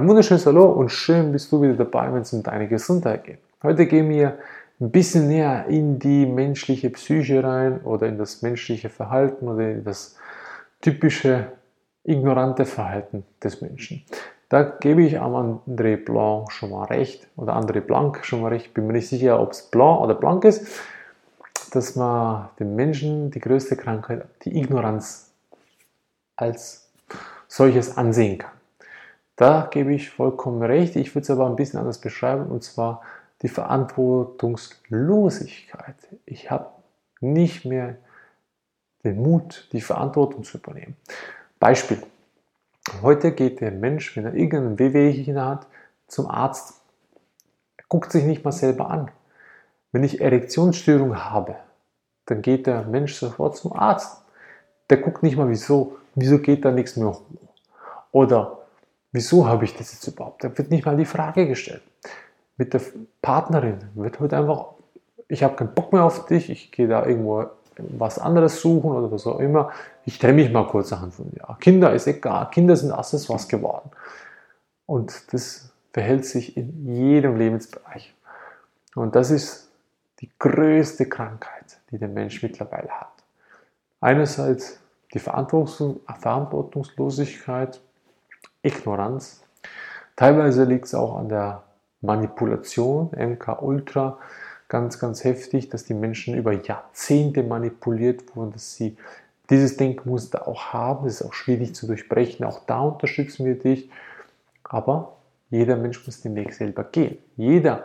Ein wunderschönes Hallo und schön bist du wieder dabei, wenn es um deine Gesundheit geht. Heute gehen wir ein bisschen näher in die menschliche Psyche rein oder in das menschliche Verhalten oder in das typische ignorante Verhalten des Menschen. Da gebe ich am André Blanc schon mal recht oder André Blanc schon mal recht, bin mir nicht sicher, ob es Blanc oder Blanc ist, dass man den Menschen die größte Krankheit, die Ignoranz als solches ansehen kann. Da gebe ich vollkommen recht. Ich würde es aber ein bisschen anders beschreiben und zwar die Verantwortungslosigkeit. Ich habe nicht mehr den Mut, die Verantwortung zu übernehmen. Beispiel. Heute geht der Mensch, wenn er irgendeinen Wehwehchen hat, zum Arzt. Er guckt sich nicht mal selber an. Wenn ich Erektionsstörung habe, dann geht der Mensch sofort zum Arzt. Der guckt nicht mal, wieso, wieso geht da nichts mehr hoch. Oder Wieso habe ich das jetzt überhaupt? Da wird nicht mal die Frage gestellt. Mit der Partnerin wird heute einfach, ich habe keinen Bock mehr auf dich, ich gehe da irgendwo was anderes suchen oder was auch immer. Ich trenne mich mal kurzerhand von dir. Kinder ist egal, Kinder sind was geworden. Und das verhält sich in jedem Lebensbereich. Und das ist die größte Krankheit, die der Mensch mittlerweile hat. Einerseits die Verantwortungslosigkeit Ignoranz. Teilweise liegt es auch an der Manipulation, MK Ultra, ganz, ganz heftig, dass die Menschen über Jahrzehnte manipuliert wurden, dass sie dieses Denkmuster auch haben. Das ist auch schwierig zu durchbrechen. Auch da unterstützen wir dich. Aber jeder Mensch muss den Weg selber gehen. Jeder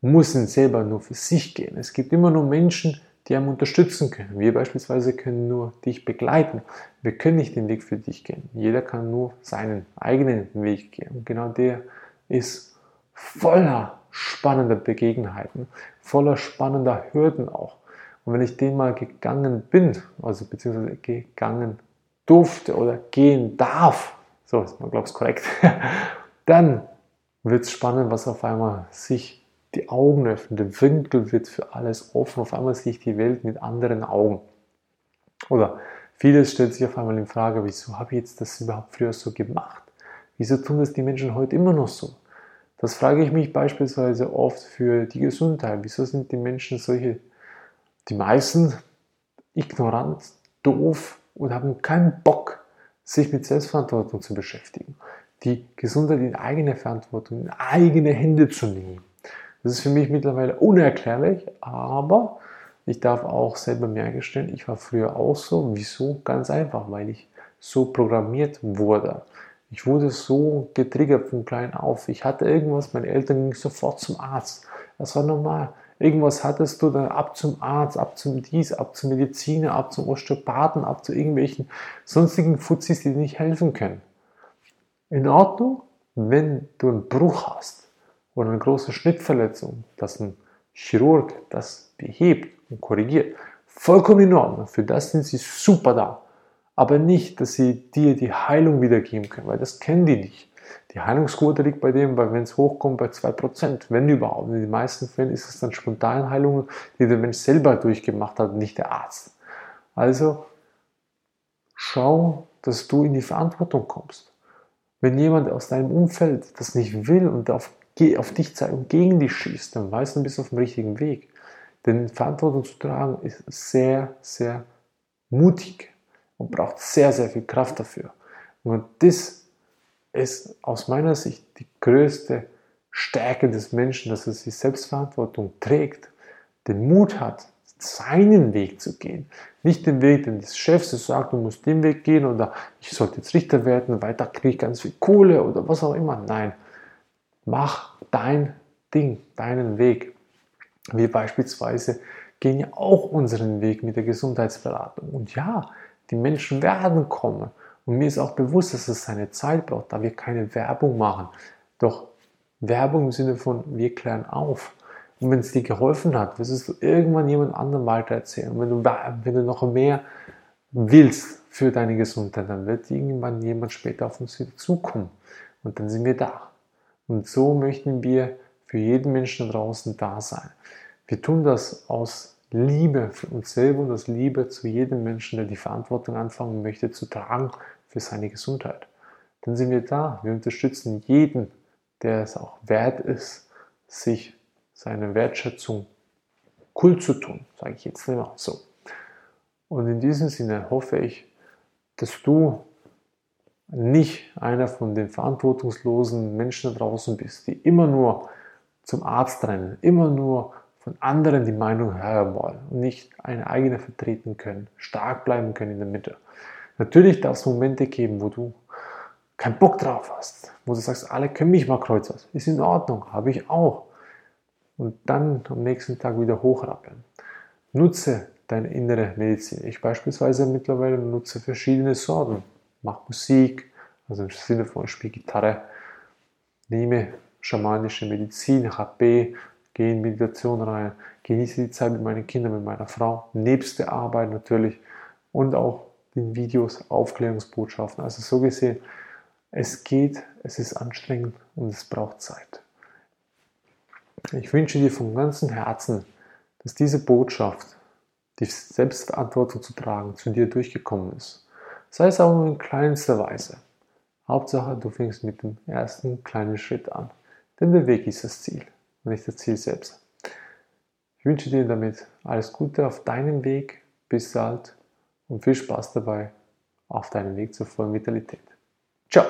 muss ihn selber nur für sich gehen. Es gibt immer nur Menschen, die einem unterstützen können. Wir beispielsweise können nur dich begleiten. Wir können nicht den Weg für dich gehen. Jeder kann nur seinen eigenen Weg gehen. Und genau der ist voller spannender Begebenheiten, voller spannender Hürden auch. Und wenn ich den mal gegangen bin, also beziehungsweise gegangen durfte oder gehen darf, so ist man, glaube ich, korrekt, dann wird es spannend, was auf einmal sich die Augen öffnet, der Winkel wird für alles offen, auf einmal sehe ich die Welt mit anderen Augen. Oder vieles stellt sich auf einmal in Frage, wieso habe ich jetzt das überhaupt früher so gemacht? Wieso tun das die Menschen heute immer noch so? Das frage ich mich beispielsweise oft für die Gesundheit. Wieso sind die Menschen solche, die meisten ignorant, doof und haben keinen Bock, sich mit Selbstverantwortung zu beschäftigen? Die Gesundheit in eigene Verantwortung, in eigene Hände zu nehmen. Das ist für mich mittlerweile unerklärlich, aber ich darf auch selber mir eingestehen, ich war früher auch so. Wieso? Ganz einfach, weil ich so programmiert wurde. Ich wurde so getriggert von klein auf. Ich hatte irgendwas, meine Eltern gingen sofort zum Arzt. Das war normal. Irgendwas hattest du, dann ab zum Arzt, ab zum Dies, ab zum Mediziner, ab zum Osteopathen, ab zu irgendwelchen sonstigen Fuzis, die dir nicht helfen können. In Ordnung, wenn du einen Bruch hast oder eine große Schnittverletzung, dass ein Chirurg das behebt und korrigiert, vollkommen in Ordnung. Für das sind sie super da. Aber nicht, dass sie dir die Heilung wiedergeben können, weil das kennen die nicht. Die Heilungsquote liegt bei dem, wenn es hochkommt, bei 2%, wenn überhaupt. In den meisten Fällen ist es dann spontane Heilung, die der Mensch selber durchgemacht hat, nicht der Arzt. Also schau, dass du in die Verantwortung kommst. Wenn jemand aus deinem Umfeld das nicht will und auf auf dich zeigt und gegen dich schießt, dann weißt du, du bist auf dem richtigen Weg. Denn Verantwortung zu tragen ist sehr, sehr mutig und braucht sehr, sehr viel Kraft dafür. Und das ist aus meiner Sicht die größte Stärke des Menschen, dass er sich Selbstverantwortung trägt, den Mut hat, seinen Weg zu gehen. Nicht den Weg, den des Chefs sagt, du musst den Weg gehen oder ich sollte jetzt Richter werden, weil da kriege ich ganz viel Kohle oder was auch immer. Nein, Mach dein Ding, deinen Weg. Wir beispielsweise gehen ja auch unseren Weg mit der Gesundheitsberatung. Und ja, die Menschen werden kommen. Und mir ist auch bewusst, dass es seine Zeit braucht, da wir keine Werbung machen. Doch Werbung im Sinne von, wir klären auf. Und wenn es dir geholfen hat, wirst du irgendwann jemand anderem weitererzählen. Und wenn du, wenn du noch mehr willst für deine Gesundheit, dann wird irgendwann jemand später auf uns wieder zukommen. Und dann sind wir da. Und so möchten wir für jeden Menschen draußen da sein. Wir tun das aus Liebe für uns selber und aus Liebe zu jedem Menschen, der die Verantwortung anfangen möchte zu tragen für seine Gesundheit. dann sind wir da. Wir unterstützen jeden, der es auch wert ist, sich seine Wertschätzung cool zu tun, sage ich jetzt immer so. Und in diesem Sinne hoffe ich, dass du nicht einer von den verantwortungslosen Menschen da draußen bist, die immer nur zum Arzt rennen, immer nur von anderen die Meinung hören wollen und nicht eine eigene vertreten können, stark bleiben können in der Mitte. Natürlich darf es Momente geben, wo du keinen Bock drauf hast, wo du sagst, alle können mich mal kreuzen. Ist in Ordnung, habe ich auch. Und dann am nächsten Tag wieder hochrappeln. Nutze deine innere Medizin. Ich beispielsweise mittlerweile nutze verschiedene Sorten. Mach Musik, also im Sinne von spiel Gitarre, nehme schamanische Medizin, HP, gehe in Meditation rein, genieße die Zeit mit meinen Kindern, mit meiner Frau, nebst der Arbeit natürlich und auch den Videos, Aufklärungsbotschaften. Also so gesehen, es geht, es ist anstrengend und es braucht Zeit. Ich wünsche dir von ganzem Herzen, dass diese Botschaft, die Selbstverantwortung zu tragen, zu dir durchgekommen ist. Sei es auch nur in kleinster Weise. Hauptsache, du fängst mit dem ersten kleinen Schritt an. Denn der Weg ist das Ziel und nicht das Ziel selbst. Ich wünsche dir damit alles Gute auf deinem Weg. Bis bald und viel Spaß dabei auf deinem Weg zur vollen Vitalität. Ciao!